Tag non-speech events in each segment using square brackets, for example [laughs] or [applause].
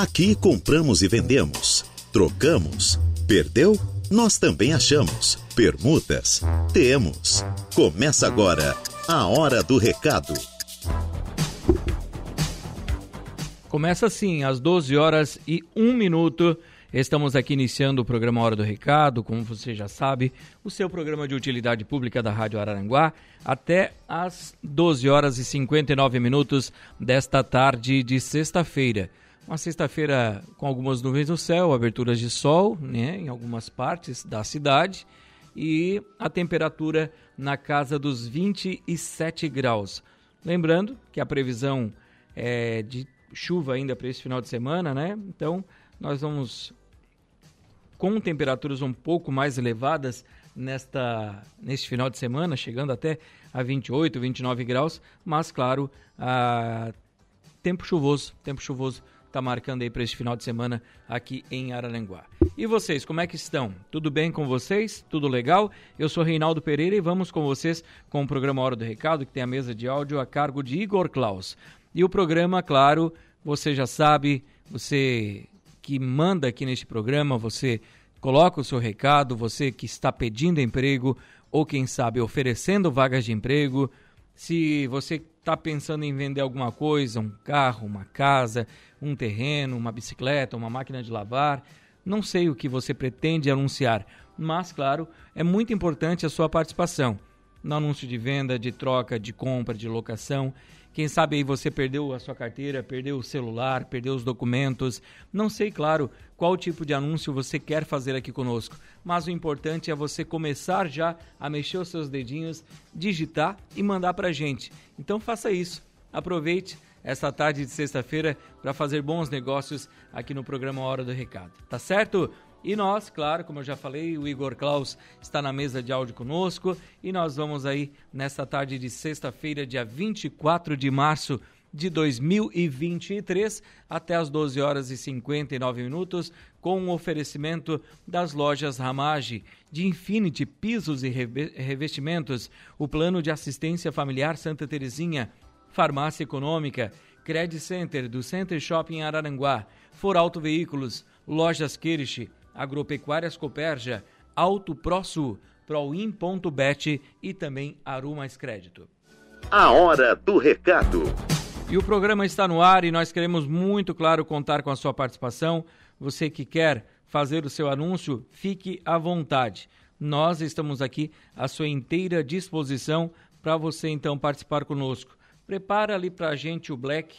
Aqui compramos e vendemos, trocamos, perdeu? Nós também achamos. Permutas? Temos. Começa agora a Hora do Recado. Começa assim, às 12 horas e 1 minuto. Estamos aqui iniciando o programa Hora do Recado, como você já sabe, o seu programa de utilidade pública da Rádio Araranguá, até às 12 horas e 59 minutos desta tarde de sexta-feira. Uma sexta-feira com algumas nuvens no céu, aberturas de sol né, em algumas partes da cidade e a temperatura na casa dos 27 graus. Lembrando que a previsão é de chuva ainda para esse final de semana, né? Então, nós vamos com temperaturas um pouco mais elevadas nesta neste final de semana, chegando até a 28, 29 graus, mas claro, a tempo chuvoso, tempo chuvoso está marcando aí para este final de semana aqui em Araranguá. E vocês, como é que estão? Tudo bem com vocês? Tudo legal? Eu sou Reinaldo Pereira e vamos com vocês com o programa Hora do Recado, que tem a mesa de áudio a cargo de Igor Klaus. E o programa, claro, você já sabe, você que manda aqui neste programa, você coloca o seu recado, você que está pedindo emprego ou quem sabe oferecendo vagas de emprego, se você está pensando em vender alguma coisa, um carro, uma casa, um terreno, uma bicicleta, uma máquina de lavar, não sei o que você pretende anunciar, mas claro, é muito importante a sua participação no anúncio de venda, de troca, de compra, de locação. Quem sabe aí você perdeu a sua carteira, perdeu o celular, perdeu os documentos. Não sei, claro, qual tipo de anúncio você quer fazer aqui conosco, mas o importante é você começar já a mexer os seus dedinhos, digitar e mandar para a gente. Então faça isso. Aproveite esta tarde de sexta-feira para fazer bons negócios aqui no programa Hora do Recado. Tá certo? E nós, claro, como eu já falei, o Igor Klaus está na mesa de áudio conosco e nós vamos aí nesta tarde de sexta-feira, dia 24 de março de 2023, até as 12 horas e 59 minutos, com o um oferecimento das lojas Ramage, de Infinity Pisos e Revestimentos, o Plano de Assistência Familiar Santa Terezinha, Farmácia Econômica, Credit Center do Center Shopping Araranguá, For Auto Veículos, Lojas Kirsch, Agropecuárias Coperja, Auto ProSul, Proin.bet e também Aru Mais Crédito. A hora do recado. E o programa está no ar e nós queremos muito, claro, contar com a sua participação. Você que quer fazer o seu anúncio, fique à vontade. Nós estamos aqui à sua inteira disposição para você então participar conosco. Prepara ali para a gente o Black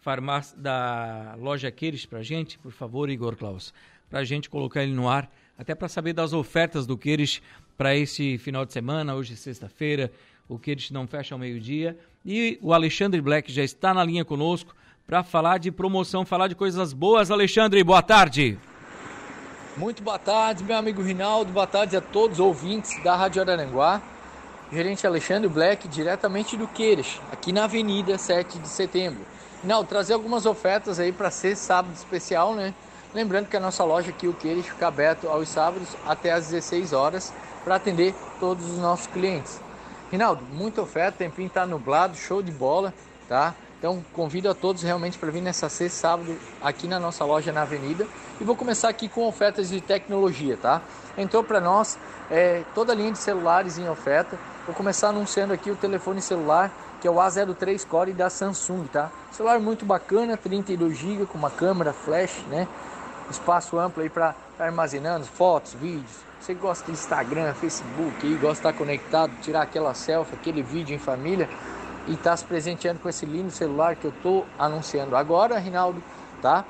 farmácia da loja Queires para a gente, por favor, Igor Klaus para a gente colocar ele no ar, até para saber das ofertas do Queires para esse final de semana, hoje sexta-feira, o Queires não fecha ao meio-dia. E o Alexandre Black já está na linha conosco para falar de promoção, falar de coisas boas. Alexandre, boa tarde. Muito boa tarde, meu amigo Rinaldo. Boa tarde a todos os ouvintes da Rádio Aranguá. Gerente Alexandre Black, diretamente do Queires, aqui na Avenida 7 de Setembro. Rinaldo, trazer algumas ofertas aí para ser sábado especial, né? Lembrando que a nossa loja aqui, o Queires, fica aberto aos sábados até às 16 horas para atender todos os nossos clientes. Rinaldo, muita oferta, tempinho está nublado, show de bola, tá? Então convido a todos realmente para vir nessa sexta sábado aqui na nossa loja na Avenida e vou começar aqui com ofertas de tecnologia, tá? Entrou para nós é, toda a linha de celulares em oferta. Vou começar anunciando aqui o telefone celular que é o A03 Core da Samsung, tá? Celular muito bacana, 32 GB com uma câmera flash, né? Espaço amplo aí para estar armazenando fotos, vídeos. Você gosta de Instagram, Facebook, aí, gosta de estar conectado, tirar aquela selfie, aquele vídeo em família e estar tá se presenteando com esse lindo celular que eu estou anunciando agora, Rinaldo, tá?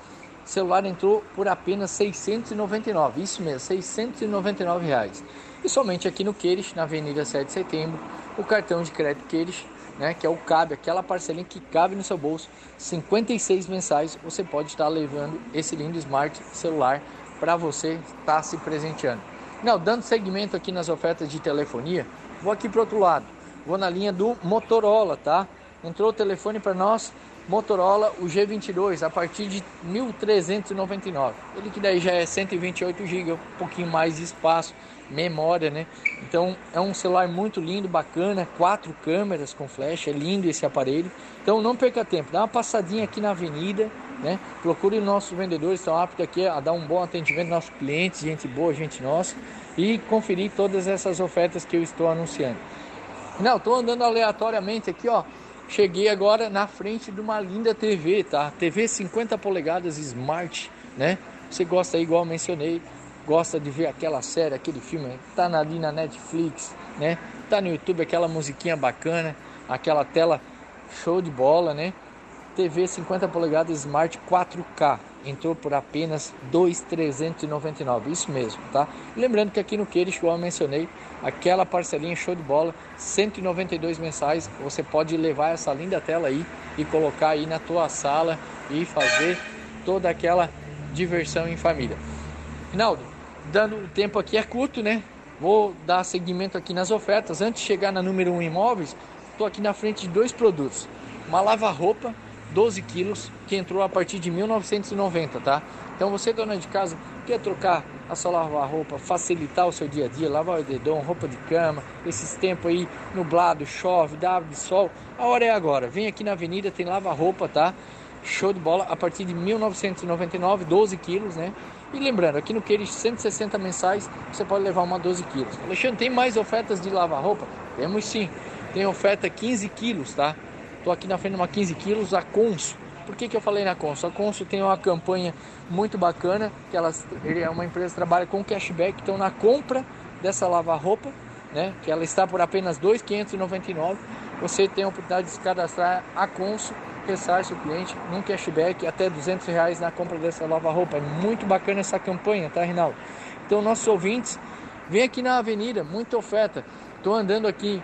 O celular entrou por apenas 699, isso mesmo, 699 reais. E somente aqui no Queires, na Avenida 7 de Setembro, o cartão de crédito Queires né, que é o cabe, aquela parcelinha que cabe no seu bolso, 56 mensais, você pode estar levando esse lindo smart celular para você estar se presenteando. Não, dando segmento aqui nas ofertas de telefonia, vou aqui para outro lado. Vou na linha do Motorola, tá? Entrou o telefone para nós Motorola o G22 a partir de 1.399. Ele que daí já é 128 GB, um pouquinho mais de espaço, memória, né? Então é um celular muito lindo, bacana, quatro câmeras com flash, é lindo esse aparelho. Então não perca tempo, dá uma passadinha aqui na avenida, né? Procure nossos vendedores, estão aptos aqui a dar um bom atendimento aos nossos clientes, gente boa, gente nossa, e conferir todas essas ofertas que eu estou anunciando. Não, estou andando aleatoriamente aqui, ó. Cheguei agora na frente de uma linda TV, tá? TV 50 polegadas Smart, né? Você gosta aí, igual mencionei, gosta de ver aquela série, aquele filme, tá ali na Netflix, né? Tá no YouTube aquela musiquinha bacana, aquela tela show de bola, né? TV 50 polegadas Smart 4K entrou por apenas 2.399, isso mesmo, tá? Lembrando que aqui no Queires, como eu mencionei, aquela parcelinha show de bola, 192 mensais, você pode levar essa linda tela aí e colocar aí na tua sala e fazer toda aquela diversão em família. Rinaldo, dando o tempo aqui é curto, né? Vou dar seguimento aqui nas ofertas. Antes de chegar na número 1 imóveis, estou aqui na frente de dois produtos. Uma lava-roupa 12 quilos, que entrou a partir de 1990, tá? Então você, dona de casa, quer trocar a sua lava-roupa, facilitar o seu dia a dia, lavar o dedão, roupa de cama, esses tempos aí nublado, chove, dá de sol, a hora é agora. Vem aqui na avenida, tem lava-roupa, tá? Show de bola, a partir de 1999, 12 quilos, né? E lembrando, aqui no Queires 160 mensais, você pode levar uma 12 quilos. Alexandre, tem mais ofertas de lava-roupa? Temos sim. Tem oferta 15 quilos, tá? Estou aqui na frente de uma 15 quilos, a Conso. Por que, que eu falei na Conso? A Conso tem uma campanha muito bacana, que elas, ele é uma empresa que trabalha com cashback, então na compra dessa lava-roupa, né, que ela está por apenas R$ 2.599, você tem a oportunidade de se cadastrar a Conso, ressarce o cliente num cashback até 200 reais na compra dessa lava-roupa. É muito bacana essa campanha, tá, Rinaldo? Então, nossos ouvintes, vem aqui na avenida, muita oferta. Estou andando aqui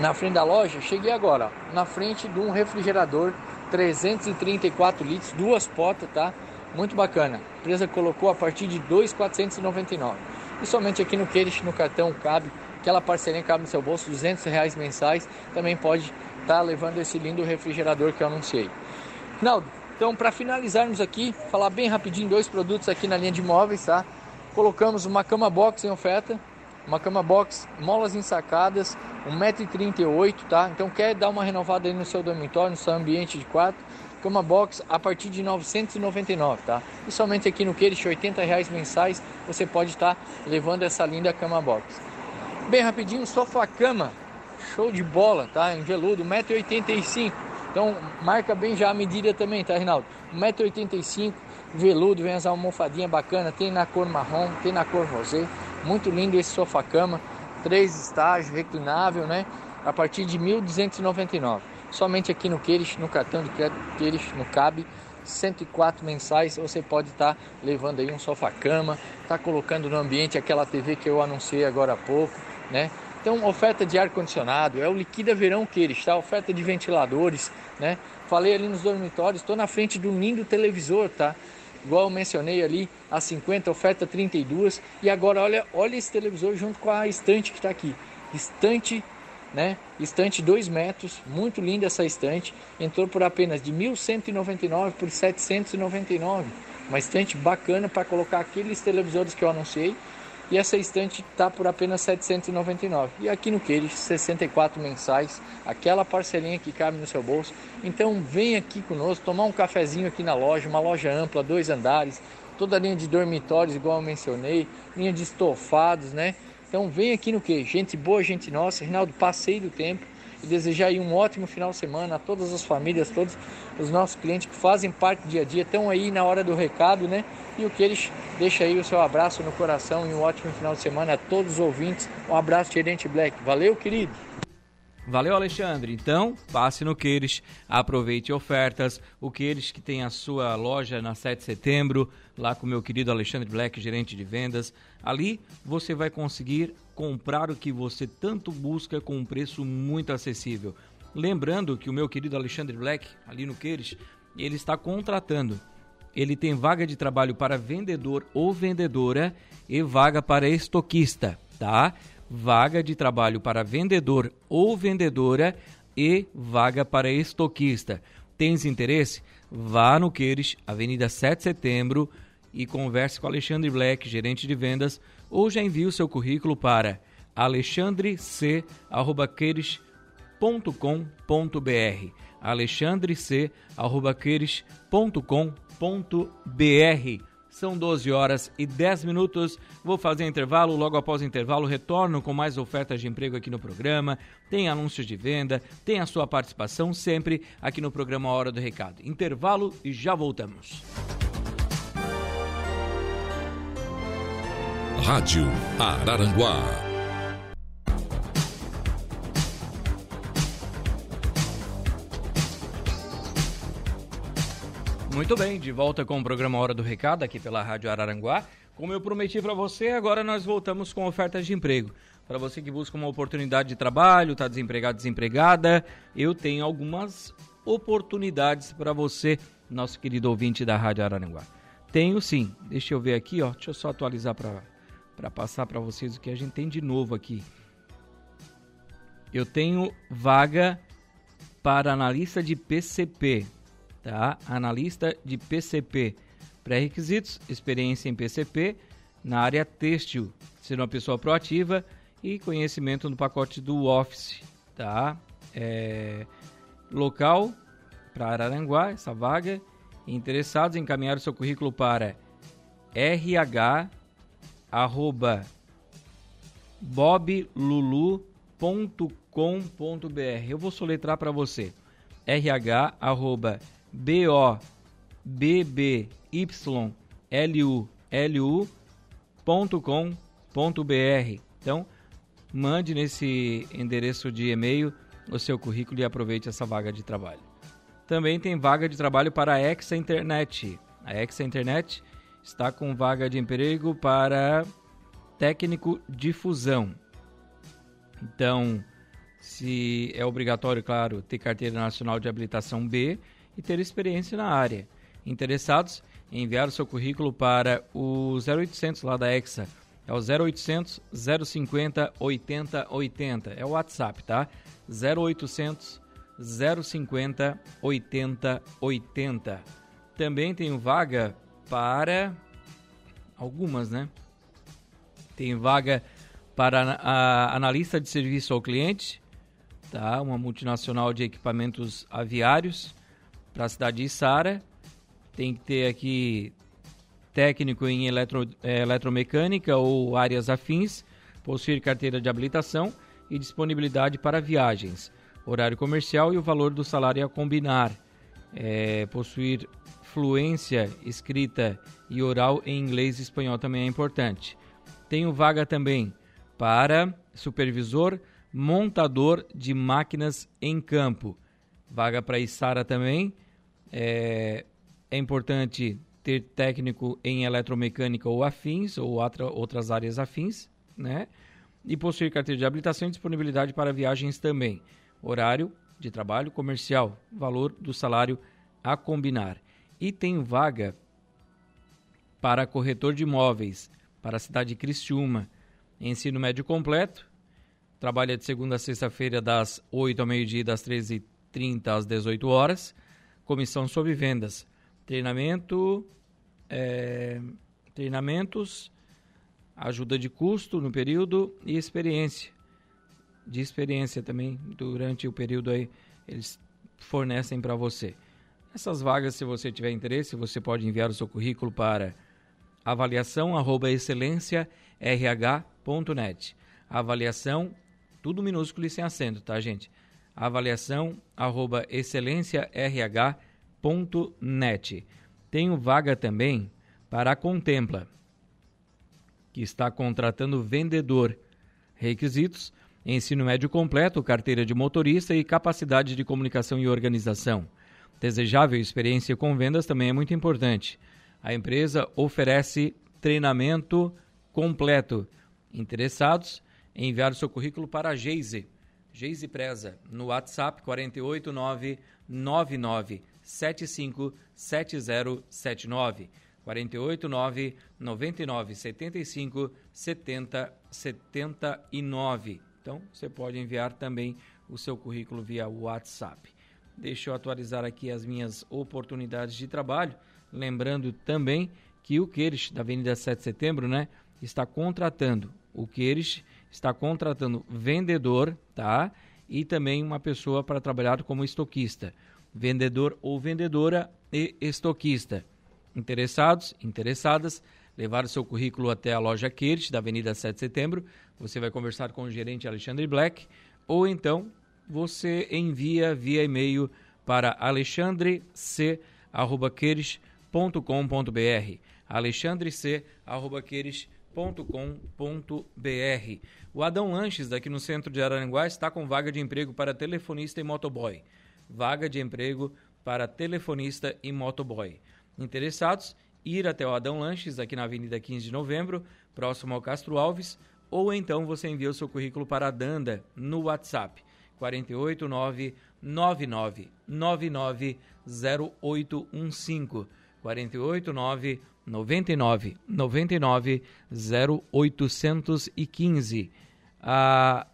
na frente da loja, cheguei agora, na frente de um refrigerador 334 litros, duas potas, tá? Muito bacana. A empresa colocou a partir de 2,499. E somente aqui no Queires, no cartão, cabe, aquela parceria cabe no seu bolso, 200 reais mensais. Também pode estar tá levando esse lindo refrigerador que eu anunciei. Naldo, então para finalizarmos aqui, falar bem rapidinho dois produtos aqui na linha de móveis, tá? Colocamos uma cama box em oferta, uma cama box, molas ensacadas, 1,38m, tá? Então quer dar uma renovada aí no seu dormitório, no seu ambiente de quarto, cama box a partir de 999, tá? E somente aqui no Queires, 80 reais mensais, você pode estar levando essa linda cama box. Bem rapidinho, sofá cama, show de bola, tá? Em veludo, 1,85m. Então marca bem já a medida também, tá, Rinaldo? 1,85m, veludo, vem essa almofadinha bacana, tem na cor marrom, tem na cor rosé. Muito lindo esse sofá-cama, três estágios, reclinável, né? A partir de 1.299. Somente aqui no Queires, no cartão de crédito Queires, no CAB, 104 mensais, você pode estar tá levando aí um sofá-cama, tá colocando no ambiente aquela TV que eu anunciei agora há pouco, né? Então, oferta de ar-condicionado, é o Liquida Verão Queires, tá? Oferta de ventiladores, né? Falei ali nos dormitórios, estou na frente do lindo televisor, tá? Igual eu mencionei ali, a 50, oferta 32. E agora olha, olha esse televisor junto com a estante que está aqui. Estante, né? Estante 2 metros, muito linda essa estante. Entrou por apenas de 1.199 por 799. Uma estante bacana para colocar aqueles televisores que eu anunciei e essa estante está por apenas 799. E aqui no Queires, 64 mensais, aquela parcelinha que cabe no seu bolso. Então vem aqui conosco, tomar um cafezinho aqui na loja, uma loja ampla, dois andares, toda a linha de dormitórios, igual eu mencionei, linha de estofados, né? Então vem aqui no que? Gente boa, gente nossa, Rinaldo, passei do tempo e desejar aí um ótimo final de semana a todas as famílias, todos os nossos clientes que fazem parte do dia a dia, estão aí na hora do recado, né? E o que eles deixa aí o seu abraço no coração e um ótimo final de semana a todos os ouvintes. Um abraço, Gerente Black. Valeu, querido. Valeu, Alexandre. Então, passe no Queires, aproveite ofertas. O Queires que tem a sua loja na 7 de setembro, lá com meu querido Alexandre Black, gerente de vendas. Ali você vai conseguir comprar o que você tanto busca com um preço muito acessível. Lembrando que o meu querido Alexandre Black, ali no Queires, ele está contratando. Ele tem vaga de trabalho para vendedor ou vendedora e vaga para estoquista, tá? Vaga de trabalho para vendedor ou vendedora e vaga para estoquista. Tens interesse? Vá no Queires, Avenida 7 de Setembro, e converse com Alexandre Black, gerente de vendas, ou já envie o seu currículo para alexandrec.queires.com.br alexandrec.queires.com.br são 12 horas e 10 minutos. Vou fazer intervalo. Logo após o intervalo, retorno com mais ofertas de emprego aqui no programa. Tem anúncios de venda, tem a sua participação sempre aqui no programa Hora do Recado. Intervalo e já voltamos. Rádio Araranguá Muito bem, de volta com o programa Hora do Recado aqui pela Rádio Araranguá. Como eu prometi para você, agora nós voltamos com ofertas de emprego. Para você que busca uma oportunidade de trabalho, está desempregado, desempregada, eu tenho algumas oportunidades para você, nosso querido ouvinte da Rádio Araranguá. Tenho sim. Deixa eu ver aqui, ó. Deixa eu só atualizar para passar para vocês o que a gente tem de novo aqui. Eu tenho vaga para analista de PCP tá? Analista de PCP. Pré-requisitos: experiência em PCP na área têxtil, ser uma pessoa proativa e conhecimento no pacote do Office, tá? É, local para Araranguá, essa vaga. Interessados encaminhar o seu currículo para rh@boblulu.com.br. Eu vou soletrar para você. rh@ B O B B Y L U L Então, mande nesse endereço de e-mail o seu currículo e aproveite essa vaga de trabalho. Também tem vaga de trabalho para a Exa Internet. A Exa Internet está com vaga de emprego para técnico de fusão. Então, se é obrigatório, claro, ter carteira nacional de habilitação B e ter experiência na área. Interessados em enviar o seu currículo para o 0800 lá da Exa. É o 0800 050 80 80. É o WhatsApp, tá? 0800 050 80 80. Também tem vaga para algumas, né? Tem vaga para a analista de serviço ao cliente, tá? Uma multinacional de equipamentos aviários para a cidade de Sara. Tem que ter aqui técnico em eletro, é, eletromecânica ou áreas afins, possuir carteira de habilitação e disponibilidade para viagens, horário comercial e o valor do salário a combinar, é, possuir fluência escrita e oral em inglês e espanhol também é importante. Tenho vaga também para supervisor montador de máquinas em campo. Vaga para Isara também, é, é importante ter técnico em eletromecânica ou afins, ou outra, outras áreas afins, né? E possuir carteira de habilitação e disponibilidade para viagens também. Horário de trabalho comercial, valor do salário a combinar. E tem vaga para corretor de imóveis para a cidade de Criciúma. Ensino médio completo. Trabalha de segunda a sexta-feira das 8 ao meio-dia das 13h30 às 18 horas comissão sobre vendas, treinamento, é, treinamentos, ajuda de custo no período e experiência. De experiência também durante o período aí eles fornecem para você. Essas vagas, se você tiver interesse, você pode enviar o seu currículo para avaliação@excelênciarh.net. Avaliação tudo minúsculo e sem acento, tá, gente? Avaliação arroba excelênciarh.net. Tenho vaga também para a Contempla, que está contratando vendedor. Requisitos: ensino médio completo, carteira de motorista e capacidade de comunicação e organização. Desejável experiência com vendas também é muito importante. A empresa oferece treinamento completo. Interessados? Enviar o seu currículo para a Geise Geise Preza, no WhatsApp 48999757079. 489 99 75 70 79. Então, você pode enviar também o seu currículo via WhatsApp. Deixa eu atualizar aqui as minhas oportunidades de trabalho. Lembrando também que o Queires, da Avenida 7 de Setembro, né, está contratando. O Queires está contratando vendedor, tá? E também uma pessoa para trabalhar como estoquista. Vendedor ou vendedora e estoquista. Interessados, interessadas, levar o seu currículo até a loja Queires, da Avenida 7 de Setembro. Você vai conversar com o gerente Alexandre Black ou então você envia via e-mail para alexandrec.com.br alexandrec.com.br O Adão Lanches, daqui no centro de Araranguá, está com vaga de emprego para telefonista e motoboy. Vaga de emprego para telefonista e motoboy. Interessados? Ir até o Adão Lanches, aqui na Avenida 15 de Novembro, próximo ao Castro Alves, ou então você envia o seu currículo para a Danda no WhatsApp 489 99 99 0815 489 99 99 0815 a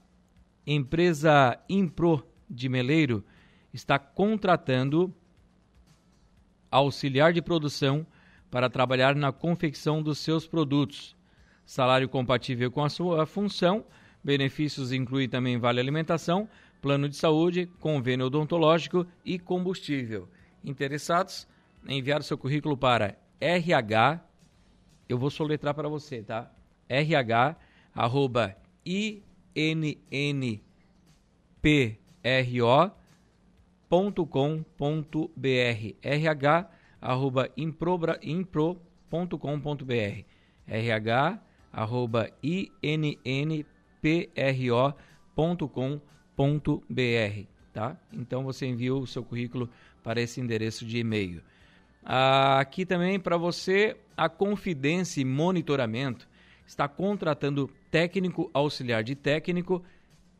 empresa Impro de Meleiro está contratando auxiliar de produção para trabalhar na confecção dos seus produtos. Salário compatível com a sua função, benefícios incluem também vale alimentação, plano de saúde, convênio odontológico e combustível. Interessados? Enviar seu currículo para RH, eu vou soletrar para você, tá? RH, arroba innpro.com.br RH, arroba impro.com.br RH, arroba innpro.com.br br tá? Então você envia o seu currículo para esse endereço de e-mail. Aqui também para você a Confidência e Monitoramento está contratando técnico auxiliar de técnico.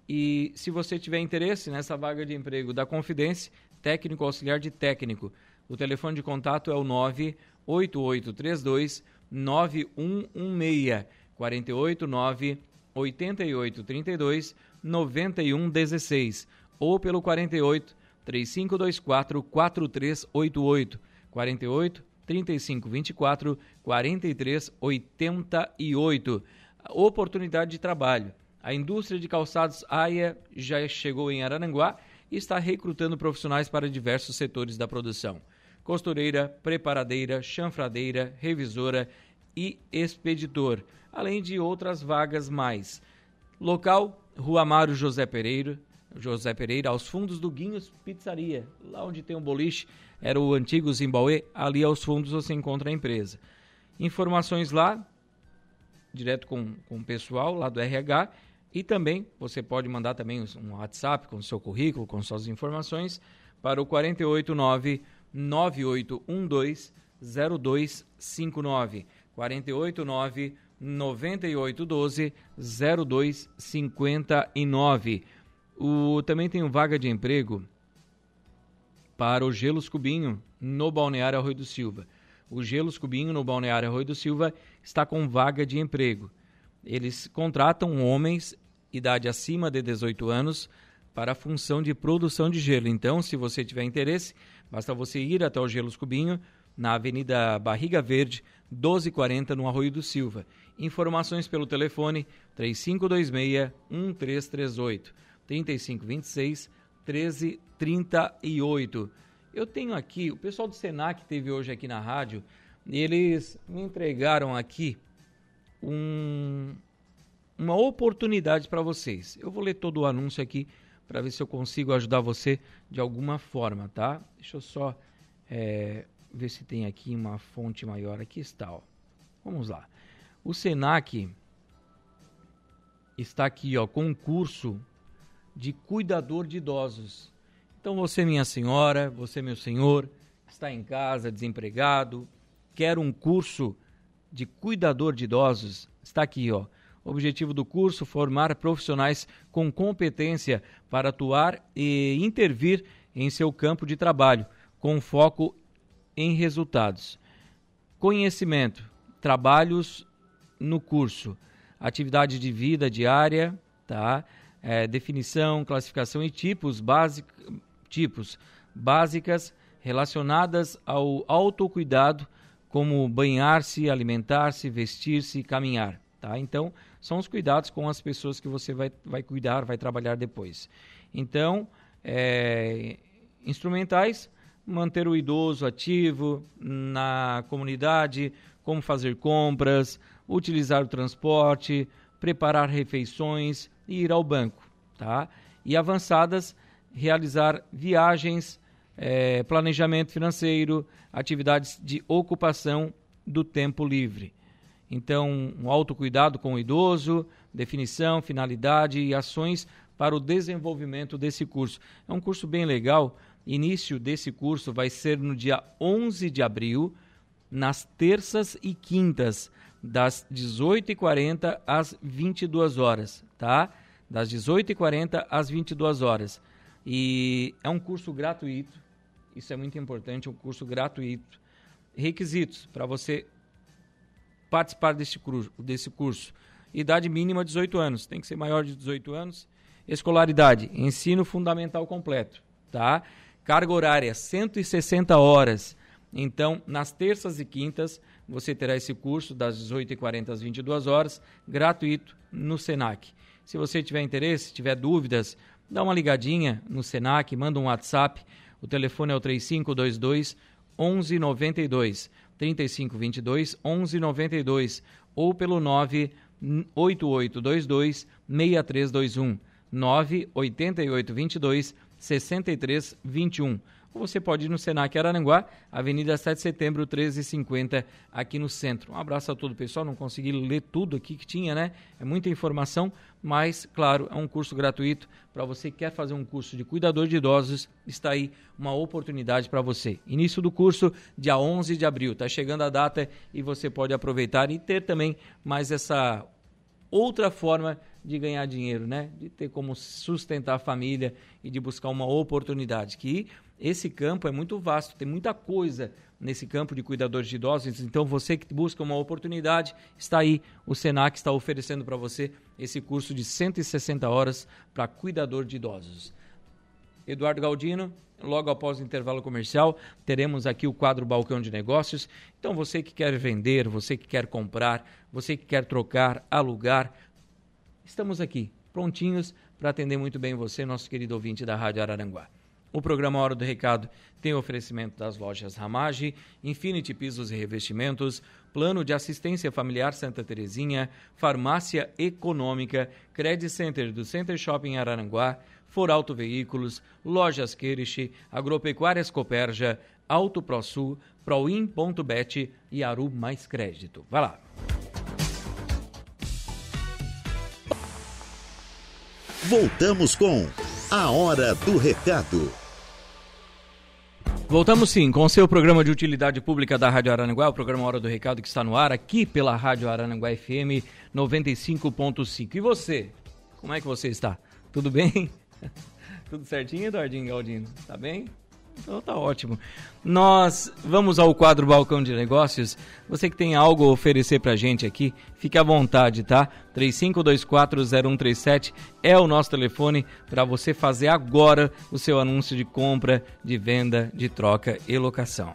E se você tiver interesse nessa vaga de emprego da Confidência, técnico auxiliar de técnico, o telefone de contato é o 98832 9116 489 8832 9116 ou pelo 48 3524 4388 48 3524 4388 oportunidade de trabalho. A indústria de calçados AIA já chegou em Araranguá e está recrutando profissionais para diversos setores da produção. Costureira, preparadeira, chanfradeira, revisora e expeditor, além de outras vagas mais. Local Rua Amaro José Pereira, José Pereira, aos fundos do Guinhos Pizzaria, lá onde tem um boliche, era o antigo Zimbauê, ali aos fundos você encontra a empresa. Informações lá, direto com, com o pessoal lá do RH, e também você pode mandar também um WhatsApp com o seu currículo, com suas informações, para o 489 9812 0259. 489 9812 0259. O, também tem vaga de emprego para o Gelos Cubinho no Balneário Arroio do Silva. O Gelos Cubinho no Balneário Arroio do Silva está com vaga de emprego. Eles contratam homens, idade acima de 18 anos, para a função de produção de gelo. Então, se você tiver interesse, basta você ir até o Gelos Cubinho, na Avenida Barriga Verde, 1240, no Arroio do Silva. Informações pelo telefone 3526-1338, 3526 1338. Eu tenho aqui, o pessoal do Senac teve hoje aqui na rádio, eles me entregaram aqui um, uma oportunidade para vocês. Eu vou ler todo o anúncio aqui para ver se eu consigo ajudar você de alguma forma, tá? Deixa eu só é, ver se tem aqui uma fonte maior. Aqui está, ó. Vamos lá. O Senac está aqui, ó, com um curso de cuidador de idosos. Então você, minha senhora, você, meu senhor, está em casa, desempregado, quer um curso de cuidador de idosos, está aqui, ó. O objetivo do curso formar profissionais com competência para atuar e intervir em seu campo de trabalho, com foco em resultados. Conhecimento, trabalhos no curso, atividade de vida diária, tá? É, definição, classificação e tipos, básico, tipos básicas relacionadas ao autocuidado, como banhar-se, alimentar-se, vestir-se, caminhar. Tá? Então, são os cuidados com as pessoas que você vai, vai cuidar, vai trabalhar depois. Então, é, instrumentais, manter o idoso ativo na comunidade, como fazer compras, utilizar o transporte, preparar refeições e ir ao banco. Tá? E avançadas, realizar viagens, é, planejamento financeiro, atividades de ocupação do tempo livre. Então, um autocuidado com o idoso, definição, finalidade e ações para o desenvolvimento desse curso. É um curso bem legal. Início desse curso vai ser no dia 11 de abril, nas terças e quintas, das 18h40 às 22 horas, tá? Das 18h40 às 22 horas. E é um curso gratuito. Isso é muito importante, é um curso gratuito. Requisitos para você participar desse curso, desse curso. Idade mínima 18 anos, tem que ser maior de 18 anos. Escolaridade, ensino fundamental completo, tá? Carga horária 160 horas. Então, nas terças e quintas, você terá esse curso das 18h40 às 22 horas, gratuito no Senac. Se você tiver interesse, tiver dúvidas, dá uma ligadinha no Senac, manda um WhatsApp. O telefone é o 3522 1192. 3522 1192 ou pelo 98822 6321 98822 6321 ou você pode ir no Senac Araranguá, Avenida 7 de Setembro, 1350, aqui no centro. Um abraço a todo o pessoal, não consegui ler tudo aqui que tinha, né? É muita informação, mas, claro, é um curso gratuito. Para você que quer fazer um curso de cuidador de idosos, está aí uma oportunidade para você. Início do curso, dia 11 de abril. Está chegando a data e você pode aproveitar e ter também mais essa outra forma de ganhar dinheiro, né? De ter como sustentar a família e de buscar uma oportunidade. Que esse campo é muito vasto, tem muita coisa nesse campo de cuidadores de idosos. Então, você que busca uma oportunidade, está aí. O Senac está oferecendo para você esse curso de 160 horas para cuidador de idosos. Eduardo Galdino, logo após o intervalo comercial, teremos aqui o quadro Balcão de Negócios. Então, você que quer vender, você que quer comprar, você que quer trocar, alugar, estamos aqui, prontinhos para atender muito bem você, nosso querido ouvinte da Rádio Araranguá. O programa Hora do Recado tem oferecimento das lojas Ramage, Infinity Pisos e Revestimentos, Plano de Assistência Familiar Santa Terezinha, Farmácia Econômica, Credit Center do Center Shopping Araranguá, Foralto Veículos, Lojas Queriche, Agropecuárias Coperja, Auto ProSul, Proin.bet e Aru Mais Crédito. Vai lá. Voltamos com a Hora do Recado. Voltamos sim com o seu programa de utilidade pública da Rádio Arananguá, o programa Hora do Recado que está no ar aqui pela Rádio Arananguá FM 95.5. E você? Como é que você está? Tudo bem? [laughs] Tudo certinho, Eduardinho Galdino? Tá bem? Então tá ótimo. Nós vamos ao quadro Balcão de Negócios. Você que tem algo a oferecer pra gente aqui, fique à vontade, tá? 35240137 é o nosso telefone para você fazer agora o seu anúncio de compra, de venda, de troca e locação.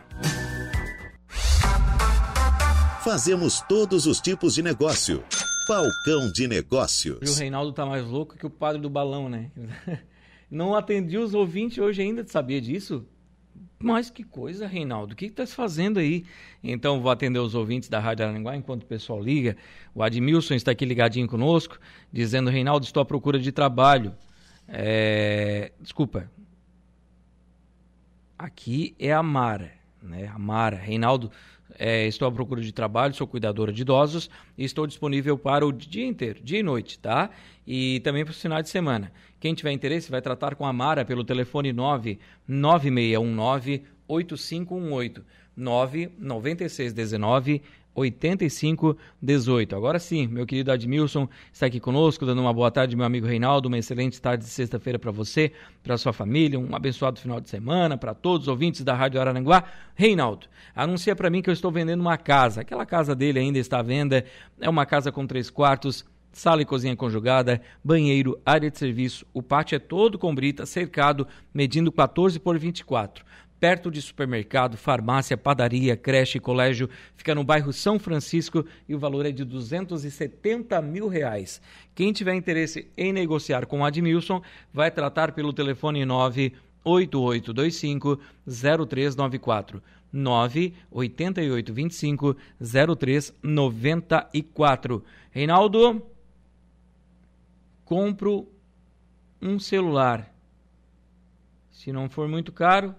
Fazemos todos os tipos de negócio. Balcão de Negócios. E o Reinaldo tá mais louco que o padre do balão, né? [laughs] Não atendi os ouvintes hoje ainda, sabia disso? Mas que coisa, Reinaldo, o que está se fazendo aí? Então, vou atender os ouvintes da Rádio Aranguá enquanto o pessoal liga. O Admilson está aqui ligadinho conosco, dizendo: Reinaldo, estou à procura de trabalho. É... Desculpa. Aqui é a Mara, né? A Mara. Reinaldo, é, estou à procura de trabalho, sou cuidadora de idosos e estou disponível para o dia inteiro, dia e noite, tá? E também para os finais de semana. Quem tiver interesse vai tratar com a Mara pelo telefone 99619 8518 99619 8518. Agora sim, meu querido Admilson está aqui conosco, dando uma boa tarde, meu amigo Reinaldo. Uma excelente tarde de sexta-feira para você, para sua família, um abençoado final de semana, para todos os ouvintes da Rádio Araranguá. Reinaldo, anuncia para mim que eu estou vendendo uma casa. Aquela casa dele ainda está à venda, é uma casa com três quartos sala e cozinha conjugada, banheiro, área de serviço. O pátio é todo com brita, cercado, medindo 14 por 24 perto de supermercado, farmácia, padaria, creche colégio. Fica no bairro São Francisco e o valor é de 270 mil reais. Quem tiver interesse em negociar com Admilson, vai tratar pelo telefone 98825 0394. 98825 0394. Reinaldo, compro um celular. Se não for muito caro,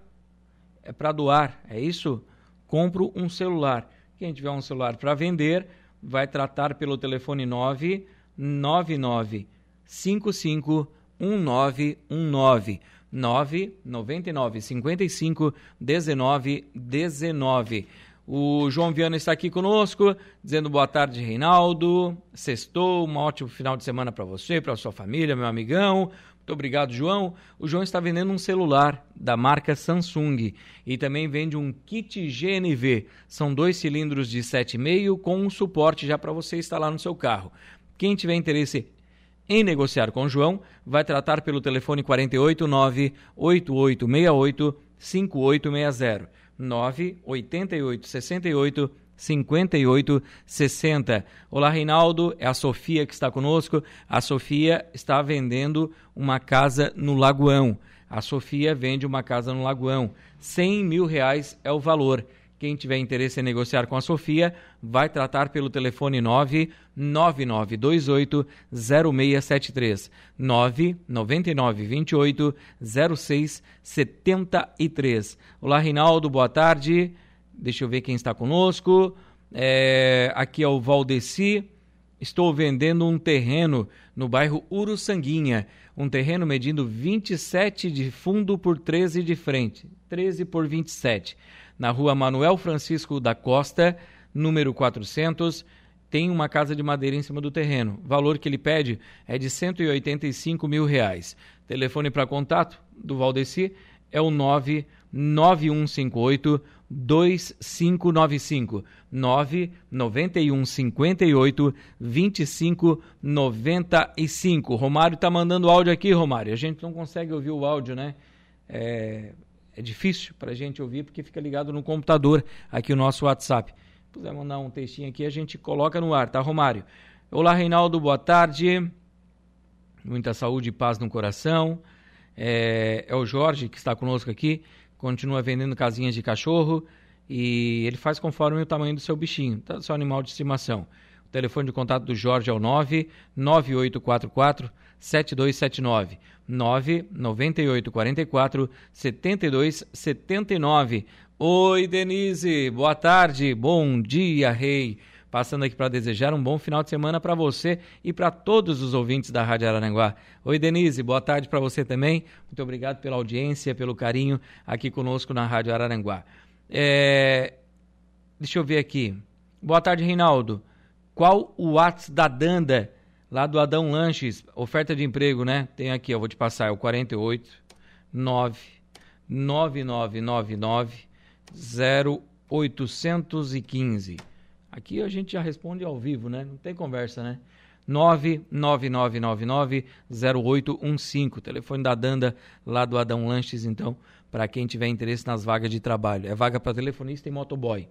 é para doar, é isso? Compro um celular. Quem tiver um celular para vender, vai tratar pelo telefone 999 55 1919 999 55 19 19. O João Viana está aqui conosco, dizendo boa tarde, Reinaldo. Sextou, um ótimo final de semana para você, para sua família, meu amigão. Muito obrigado, João. O João está vendendo um celular da marca Samsung e também vende um kit GNV. São dois cilindros de 7,5 com um suporte já para você instalar no seu carro. Quem tiver interesse em negociar com o João, vai tratar pelo telefone 489 8868 5860 988 68 5860. Olá, Reinaldo. É a Sofia que está conosco. A Sofia está vendendo uma casa no Lagoão. A Sofia vende uma casa no Lagoão. 100 mil reais é o valor. Quem tiver interesse em negociar com a Sofia, vai tratar pelo telefone 99928 0673 99928 0673. Olá, Reinaldo, boa tarde. Deixa eu ver quem está conosco. É, aqui é o Valdeci. Estou vendendo um terreno no bairro Uruçanguinha. Um terreno medindo 27 de fundo por 13 de frente. 13 por 27. Na rua Manuel Francisco da Costa, número 400. Tem uma casa de madeira em cima do terreno. O valor que ele pede é de 185 mil reais. Telefone para contato do Valdeci é o 99158 2595 991 58 25 95. Romário tá mandando áudio aqui, Romário. A gente não consegue ouvir o áudio, né? É, é difícil para a gente ouvir porque fica ligado no computador aqui o nosso WhatsApp. Puder mandar um textinho aqui, a gente coloca no ar, tá, Romário? Olá, Reinaldo, boa tarde. Muita saúde e paz no coração. É, é o Jorge que está conosco aqui continua vendendo casinhas de cachorro e ele faz conforme o tamanho do seu bichinho, tá? seu animal de estimação. O telefone de contato do Jorge é o 99844 7279 99844 7279. Oi, Denise, boa tarde, bom dia, rei. Passando aqui para desejar um bom final de semana para você e para todos os ouvintes da Rádio Araranguá. Oi, Denise, boa tarde para você também. Muito obrigado pela audiência, pelo carinho aqui conosco na Rádio Araranguá. É... Deixa eu ver aqui. Boa tarde, Reinaldo. Qual o WhatsApp da Danda, lá do Adão Lanches? Oferta de emprego, né? Tem aqui, eu vou te passar, é o 48 9 9999 0815. Aqui a gente já responde ao vivo, né? Não tem conversa, né? 99999-0815. Telefone da Danda, lá do Adão Lanches, então, para quem tiver interesse nas vagas de trabalho. É vaga para telefonista e motoboy.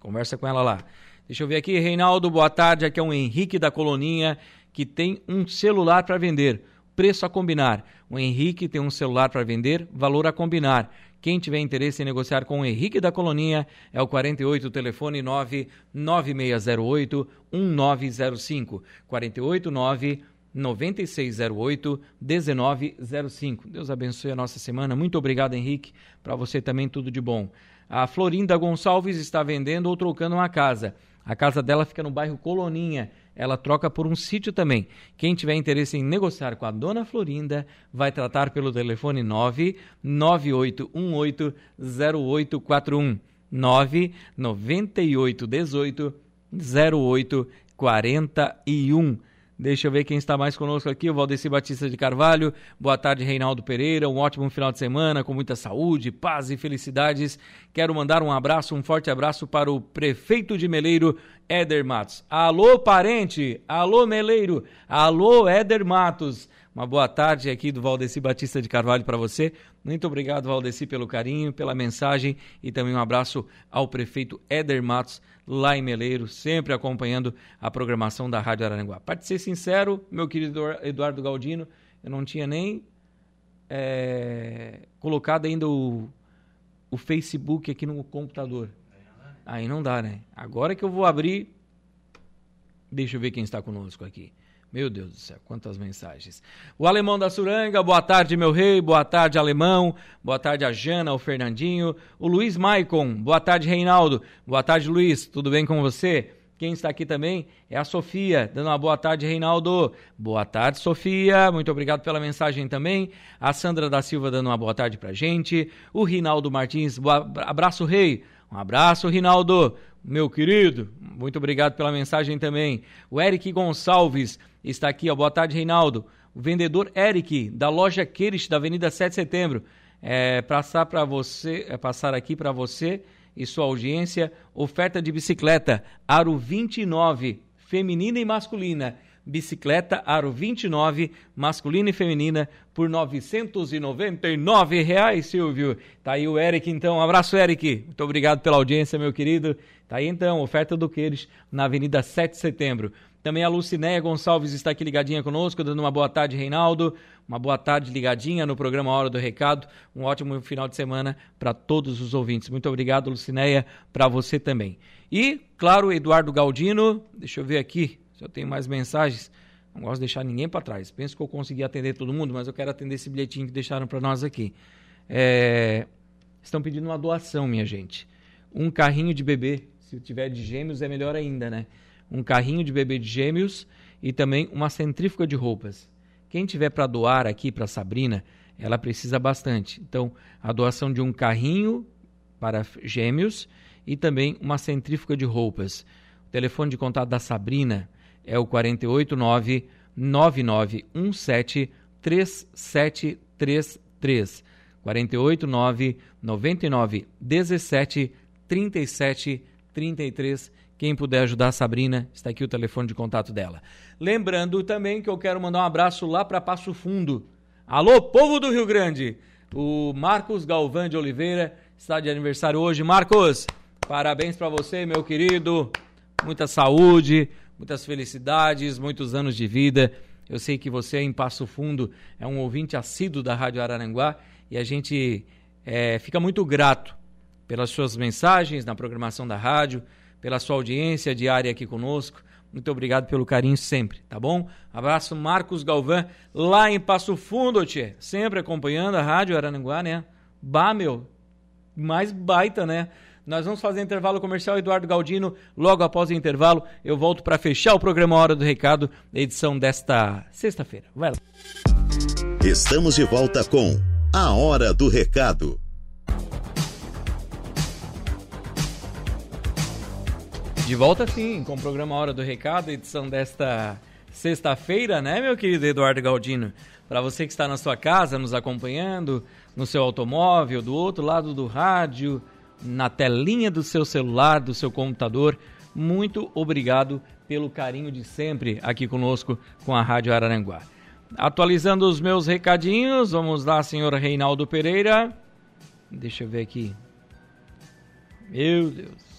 Conversa com ela lá. Deixa eu ver aqui, Reinaldo, boa tarde. Aqui é o Henrique da Coloninha, que tem um celular para vender. Preço a combinar. O Henrique tem um celular para vender, valor a combinar. Quem tiver interesse em negociar com o Henrique da Coloninha é o 48 telefone 99608 1905. 489 9608 1905. Deus abençoe a nossa semana. Muito obrigado, Henrique. Para você também tudo de bom. A Florinda Gonçalves está vendendo ou trocando uma casa. A casa dela fica no bairro Coloninha. Ela troca por um sítio também. Quem tiver interesse em negociar com a dona Florinda, vai tratar pelo telefone 99818 0841 99818 0841 Deixa eu ver quem está mais conosco aqui, o Valdeci Batista de Carvalho. Boa tarde, Reinaldo Pereira. Um ótimo final de semana, com muita saúde, paz e felicidades. Quero mandar um abraço, um forte abraço para o prefeito de Meleiro, Éder Matos. Alô, parente! Alô, Meleiro! Alô, Éder Matos! Uma boa tarde aqui do Valdeci Batista de Carvalho para você. Muito obrigado, Valdeci, pelo carinho, pela mensagem e também um abraço ao prefeito Éder Matos lá em Meleiro, sempre acompanhando a programação da Rádio Araranguá. Para ser sincero, meu querido Eduardo Galdino, eu não tinha nem é, colocado ainda o, o Facebook aqui no computador. Aí não dá, né? Agora que eu vou abrir, deixa eu ver quem está conosco aqui. Meu Deus do céu, quantas mensagens. O Alemão da Suranga, boa tarde, meu rei, boa tarde, Alemão, boa tarde a Jana, o Fernandinho, o Luiz Maicon, boa tarde, Reinaldo, boa tarde, Luiz, tudo bem com você? Quem está aqui também é a Sofia, dando uma boa tarde, Reinaldo. Boa tarde, Sofia. Muito obrigado pela mensagem também. A Sandra da Silva dando uma boa tarde pra gente. O Rinaldo Martins, boa... abraço, rei. Um abraço, Rinaldo, meu querido. Muito obrigado pela mensagem também. O Eric Gonçalves, está aqui, ó. Boa tarde, Reinaldo. O vendedor Eric, da loja Queires, da Avenida 7 de Setembro. É, passar para você, é, passar aqui para você e sua audiência, oferta de bicicleta Aro 29, feminina e masculina. Bicicleta Aro 29, masculina e feminina, por 999 reais, Silvio. Tá aí o Eric, então. Um abraço, Eric. Muito obrigado pela audiência, meu querido. Tá aí, então, oferta do Queires, na Avenida 7 de Setembro. Também a Lucinéia Gonçalves está aqui ligadinha conosco, dando uma boa tarde, Reinaldo. Uma boa tarde ligadinha no programa Hora do Recado. Um ótimo final de semana para todos os ouvintes. Muito obrigado, Lucinéia, para você também. E, claro, Eduardo Galdino. Deixa eu ver aqui se eu tenho mais mensagens. Não gosto de deixar ninguém para trás. Penso que eu consegui atender todo mundo, mas eu quero atender esse bilhetinho que deixaram para nós aqui. É... Estão pedindo uma doação, minha gente. Um carrinho de bebê. Se tiver de gêmeos, é melhor ainda, né? Um carrinho de bebê de gêmeos e também uma centrífuga de roupas. Quem tiver para doar aqui para Sabrina, ela precisa bastante. Então, a doação de um carrinho para gêmeos e também uma centrífuga de roupas. O telefone de contato da Sabrina é o 489 9917 3733. 489 99 17 37 33 quem puder ajudar a Sabrina, está aqui o telefone de contato dela. Lembrando também que eu quero mandar um abraço lá para Passo Fundo. Alô, povo do Rio Grande! O Marcos Galvão de Oliveira está de aniversário hoje. Marcos, parabéns para você, meu querido. Muita saúde, muitas felicidades, muitos anos de vida. Eu sei que você em Passo Fundo é um ouvinte assíduo da Rádio Araranguá e a gente é, fica muito grato pelas suas mensagens na programação da rádio, pela sua audiência diária aqui conosco. Muito obrigado pelo carinho sempre, tá bom? Abraço, Marcos Galvão, lá em Passo Fundo, tchê. Sempre acompanhando a Rádio Arananguá, né? Bah, meu, mais baita, né? Nós vamos fazer intervalo comercial, Eduardo Galdino. Logo após o intervalo, eu volto para fechar o programa Hora do Recado, edição desta sexta-feira. Vai lá. Estamos de volta com A Hora do Recado. De volta sim, com o programa Hora do Recado, edição desta sexta-feira, né, meu querido Eduardo Galdino? Para você que está na sua casa nos acompanhando, no seu automóvel, do outro lado do rádio, na telinha do seu celular, do seu computador, muito obrigado pelo carinho de sempre aqui conosco com a Rádio Araranguá. Atualizando os meus recadinhos, vamos lá, senhor Reinaldo Pereira. Deixa eu ver aqui. Meu Deus.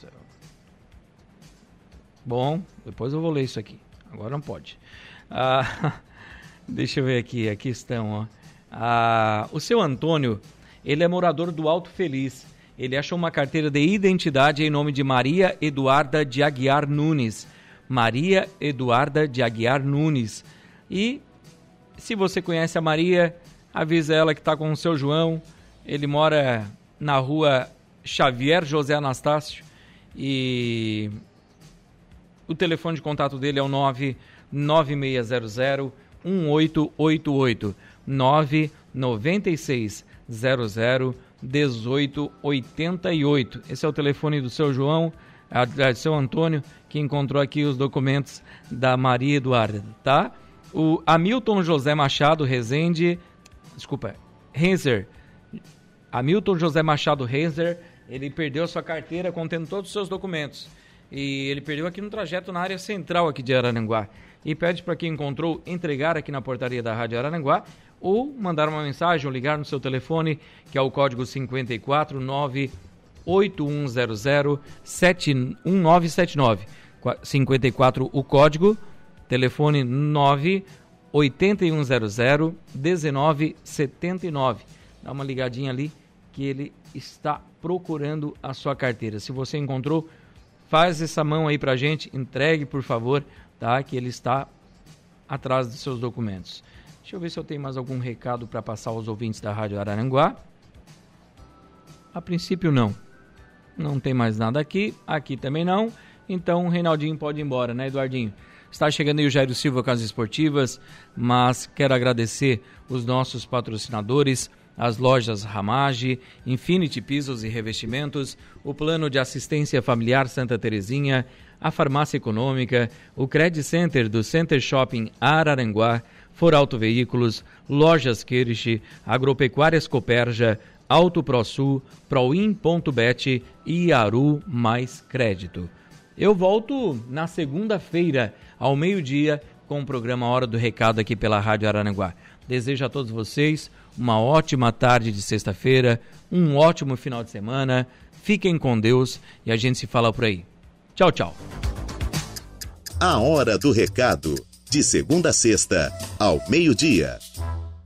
Bom, depois eu vou ler isso aqui. Agora não pode. Ah, [laughs] deixa eu ver aqui, aqui estão. Ó. Ah, o seu Antônio, ele é morador do Alto Feliz. Ele achou uma carteira de identidade em nome de Maria Eduarda de Aguiar Nunes. Maria Eduarda de Aguiar Nunes. E se você conhece a Maria, avisa ela que está com o seu João. Ele mora na rua Xavier José Anastácio. E o telefone de contato dele é o 99600 1888 99600 1888. Esse é o telefone do seu João. a seu Antônio, que encontrou aqui os documentos da Maria Eduarda, tá? O Hamilton José Machado Rezende, desculpa, Renzer, Hamilton José Machado Renzer, ele perdeu sua carteira contendo todos os seus documentos. E ele perdeu aqui no trajeto na área central aqui de Araranguá. E pede para quem encontrou entregar aqui na portaria da Rádio Araranguá ou mandar uma mensagem ou ligar no seu telefone, que é o código 549 8100 71979. 54 o código, telefone 9 8100 1979. Dá uma ligadinha ali que ele está procurando a sua carteira. Se você encontrou, faz essa mão aí pra gente, entregue, por favor, tá? Que ele está atrás dos seus documentos. Deixa eu ver se eu tenho mais algum recado para passar aos ouvintes da Rádio Araranguá. A princípio não. Não tem mais nada aqui, aqui também não. Então o Reinaldinho pode ir embora, né, Eduardinho? Está chegando aí o Jairo Silva com as esportivas, mas quero agradecer os nossos patrocinadores, as lojas Ramage, Infinity Pisos e Revestimentos, o Plano de Assistência Familiar Santa Terezinha, a Farmácia Econômica, o Credit Center do Center Shopping Araranguá, Foralto Veículos, Lojas Kirsch, Agropecuárias Coperja, Auto ProSul, Proin.bet e Aru Mais Crédito. Eu volto na segunda-feira, ao meio-dia, com o programa Hora do Recado aqui pela Rádio Araranguá. Desejo a todos vocês uma ótima tarde de sexta-feira, um ótimo final de semana. Fiquem com Deus e a gente se fala por aí. Tchau, tchau. A Hora do Recado, de segunda a sexta, ao meio-dia.